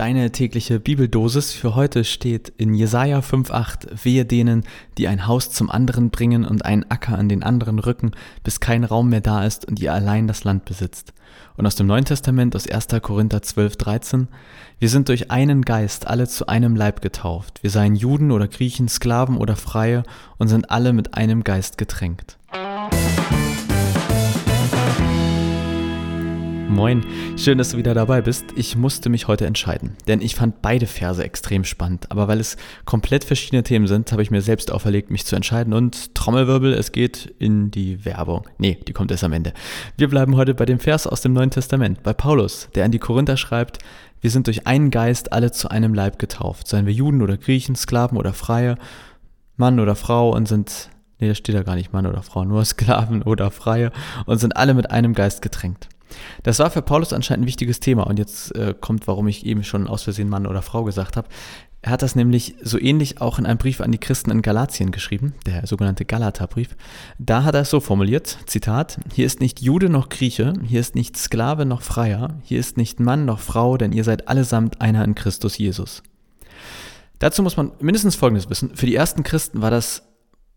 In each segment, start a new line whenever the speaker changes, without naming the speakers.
Deine tägliche Bibeldosis für heute steht in Jesaja 5,8. Wehe denen, die ein Haus zum anderen bringen und einen Acker an den anderen rücken, bis kein Raum mehr da ist und ihr allein das Land besitzt. Und aus dem Neuen Testament, aus 1. Korinther 12,13. Wir sind durch einen Geist alle zu einem Leib getauft. Wir seien Juden oder Griechen, Sklaven oder Freie und sind alle mit einem Geist getränkt. Moin, schön, dass du wieder dabei bist. Ich musste mich heute entscheiden, denn ich fand beide Verse extrem spannend. Aber weil es komplett verschiedene Themen sind, habe ich mir selbst auferlegt, mich zu entscheiden. Und Trommelwirbel, es geht in die Werbung. Nee, die kommt erst am Ende. Wir bleiben heute bei dem Vers aus dem Neuen Testament, bei Paulus, der an die Korinther schreibt, wir sind durch einen Geist alle zu einem Leib getauft, seien wir Juden oder Griechen, Sklaven oder Freie, Mann oder Frau und sind, nee, da steht da gar nicht Mann oder Frau, nur Sklaven oder Freie und sind alle mit einem Geist getränkt. Das war für Paulus anscheinend ein wichtiges Thema und jetzt äh, kommt, warum ich eben schon aus Versehen Mann oder Frau gesagt habe. Er hat das nämlich so ähnlich auch in einem Brief an die Christen in Galatien geschrieben, der sogenannte Galaterbrief. Da hat er es so formuliert, Zitat, hier ist nicht Jude noch Grieche, hier ist nicht Sklave noch Freier, hier ist nicht Mann noch Frau, denn ihr seid allesamt einer in Christus Jesus. Dazu muss man mindestens Folgendes wissen. Für die ersten Christen war das,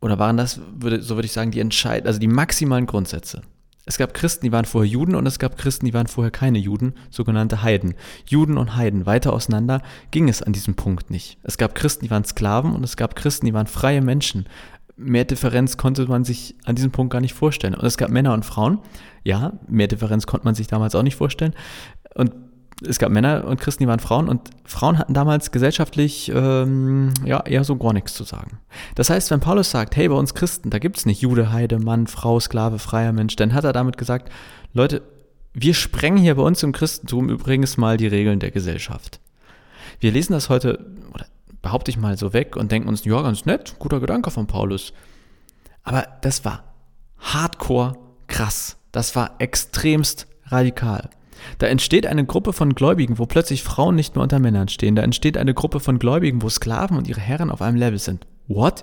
oder waren das, würde, so würde ich sagen, die entscheid also die maximalen Grundsätze. Es gab Christen, die waren vorher Juden und es gab Christen, die waren vorher keine Juden, sogenannte Heiden. Juden und Heiden, weiter auseinander ging es an diesem Punkt nicht. Es gab Christen, die waren Sklaven und es gab Christen, die waren freie Menschen. Mehr Differenz konnte man sich an diesem Punkt gar nicht vorstellen. Und es gab Männer und Frauen. Ja, mehr Differenz konnte man sich damals auch nicht vorstellen. Und es gab Männer und Christen, die waren Frauen und Frauen hatten damals gesellschaftlich ähm, ja eher so gar nichts zu sagen. Das heißt, wenn Paulus sagt, hey, bei uns Christen, da gibt es nicht Jude, Heide, Mann, Frau, Sklave, freier Mensch, dann hat er damit gesagt, Leute, wir sprengen hier bei uns im Christentum übrigens mal die Regeln der Gesellschaft. Wir lesen das heute, oder behaupte ich mal so weg und denken uns, ja, ganz nett, guter Gedanke von Paulus. Aber das war hardcore krass. Das war extremst radikal. Da entsteht eine Gruppe von Gläubigen, wo plötzlich Frauen nicht mehr unter Männern stehen. Da entsteht eine Gruppe von Gläubigen, wo Sklaven und ihre Herren auf einem Level sind. What?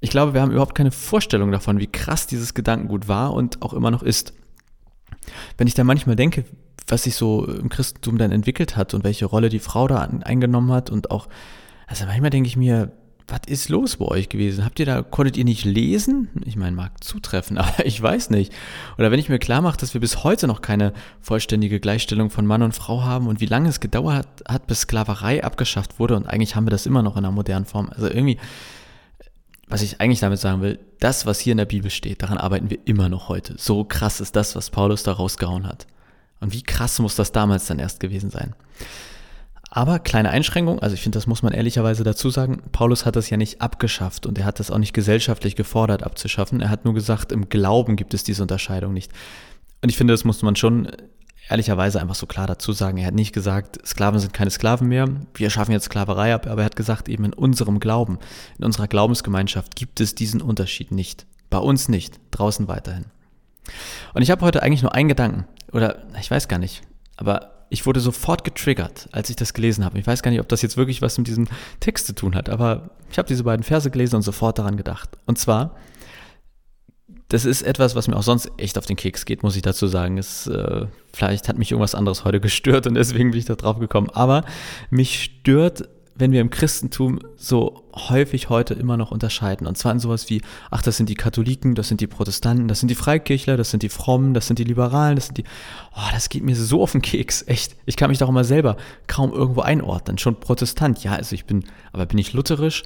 Ich glaube, wir haben überhaupt keine Vorstellung davon, wie krass dieses Gedankengut war und auch immer noch ist. Wenn ich da manchmal denke, was sich so im Christentum dann entwickelt hat und welche Rolle die Frau da eingenommen hat und auch, also manchmal denke ich mir, was ist los bei euch gewesen? Habt ihr da, konntet ihr nicht lesen? Ich meine, mag zutreffen, aber ich weiß nicht. Oder wenn ich mir klar mache, dass wir bis heute noch keine vollständige Gleichstellung von Mann und Frau haben und wie lange es gedauert hat, bis Sklaverei abgeschafft wurde und eigentlich haben wir das immer noch in einer modernen Form. Also irgendwie, was ich eigentlich damit sagen will, das, was hier in der Bibel steht, daran arbeiten wir immer noch heute. So krass ist das, was Paulus da rausgehauen hat. Und wie krass muss das damals dann erst gewesen sein? Aber kleine Einschränkung, also ich finde, das muss man ehrlicherweise dazu sagen, Paulus hat das ja nicht abgeschafft und er hat das auch nicht gesellschaftlich gefordert abzuschaffen. Er hat nur gesagt, im Glauben gibt es diese Unterscheidung nicht. Und ich finde, das muss man schon ehrlicherweise einfach so klar dazu sagen. Er hat nicht gesagt, Sklaven sind keine Sklaven mehr, wir schaffen jetzt Sklaverei ab, aber er hat gesagt, eben in unserem Glauben, in unserer Glaubensgemeinschaft gibt es diesen Unterschied nicht. Bei uns nicht, draußen weiterhin. Und ich habe heute eigentlich nur einen Gedanken, oder ich weiß gar nicht, aber ich wurde sofort getriggert, als ich das gelesen habe. Ich weiß gar nicht, ob das jetzt wirklich was mit diesem Text zu tun hat, aber ich habe diese beiden Verse gelesen und sofort daran gedacht. Und zwar, das ist etwas, was mir auch sonst echt auf den Keks geht, muss ich dazu sagen. Es, äh, vielleicht hat mich irgendwas anderes heute gestört und deswegen bin ich da drauf gekommen. Aber mich stört wenn wir im Christentum so häufig heute immer noch unterscheiden. Und zwar in sowas wie, ach, das sind die Katholiken, das sind die Protestanten, das sind die Freikirchler, das sind die Frommen, das sind die Liberalen, das sind die, oh, das geht mir so auf den Keks, echt. Ich kann mich doch immer selber kaum irgendwo einordnen. Schon Protestant, ja, also ich bin, aber bin ich lutherisch?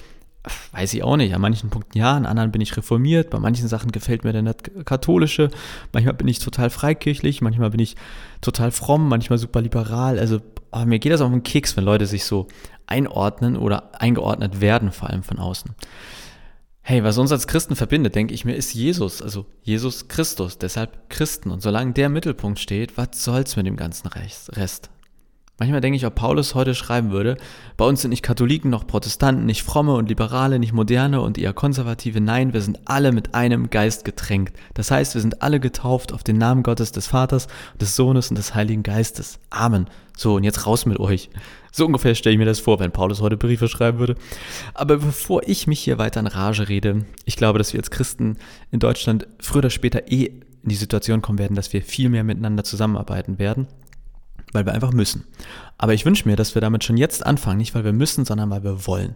Weiß ich auch nicht. An manchen Punkten ja, an anderen bin ich reformiert, bei manchen Sachen gefällt mir der katholische, manchmal bin ich total freikirchlich, manchmal bin ich total fromm, manchmal super liberal. Also oh, mir geht das auf den Keks, wenn Leute sich so einordnen oder eingeordnet werden, vor allem von außen. Hey, was uns als Christen verbindet, denke ich mir, ist Jesus, also Jesus Christus, deshalb Christen. Und solange der Mittelpunkt steht, was soll's mit dem ganzen Rest? Manchmal denke ich, ob Paulus heute schreiben würde, bei uns sind nicht Katholiken noch Protestanten, nicht fromme und Liberale, nicht moderne und eher konservative, nein, wir sind alle mit einem Geist getränkt. Das heißt, wir sind alle getauft auf den Namen Gottes, des Vaters, des Sohnes und des Heiligen Geistes. Amen. So, und jetzt raus mit euch. So ungefähr stelle ich mir das vor, wenn Paulus heute Briefe schreiben würde. Aber bevor ich mich hier weiter in Rage rede, ich glaube, dass wir als Christen in Deutschland früher oder später eh in die Situation kommen werden, dass wir viel mehr miteinander zusammenarbeiten werden weil wir einfach müssen. Aber ich wünsche mir, dass wir damit schon jetzt anfangen, nicht weil wir müssen, sondern weil wir wollen.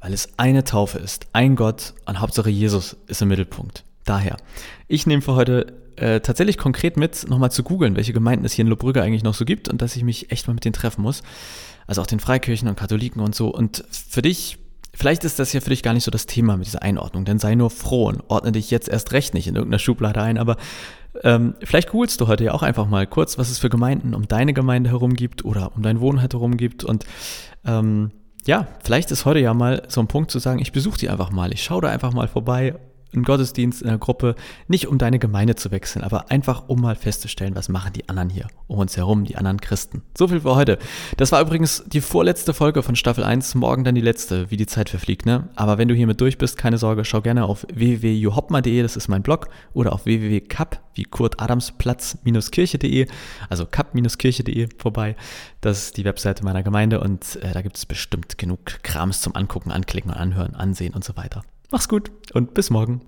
Weil es eine Taufe ist, ein Gott und Hauptsache Jesus ist im Mittelpunkt. Daher, ich nehme für heute äh, tatsächlich konkret mit, nochmal zu googeln, welche Gemeinden es hier in Lobrügge eigentlich noch so gibt und dass ich mich echt mal mit denen treffen muss. Also auch den Freikirchen und Katholiken und so. Und für dich Vielleicht ist das ja für dich gar nicht so das Thema mit dieser Einordnung, denn sei nur froh und ordne dich jetzt erst recht nicht in irgendeiner Schublade ein, aber ähm, vielleicht googelst du heute ja auch einfach mal kurz, was es für Gemeinden um deine Gemeinde herum gibt oder um dein Wohnheit herum gibt und ähm, ja, vielleicht ist heute ja mal so ein Punkt zu sagen, ich besuche die einfach mal, ich schaue da einfach mal vorbei einen Gottesdienst in der Gruppe, nicht um deine Gemeinde zu wechseln, aber einfach um mal festzustellen, was machen die anderen hier um uns herum, die anderen Christen. So viel für heute. Das war übrigens die vorletzte Folge von Staffel 1, morgen dann die letzte, wie die Zeit verfliegt, ne? Aber wenn du hiermit durch bist, keine Sorge, schau gerne auf www.johopma.de, das ist mein Blog, oder auf www.kap, wie Kurt Adams Platz-kirche.de, also kap-kirche.de vorbei. Das ist die Webseite meiner Gemeinde und äh, da gibt es bestimmt genug Krams zum Angucken, Anklicken, Anhören, Ansehen und so weiter. Mach's gut und bis morgen.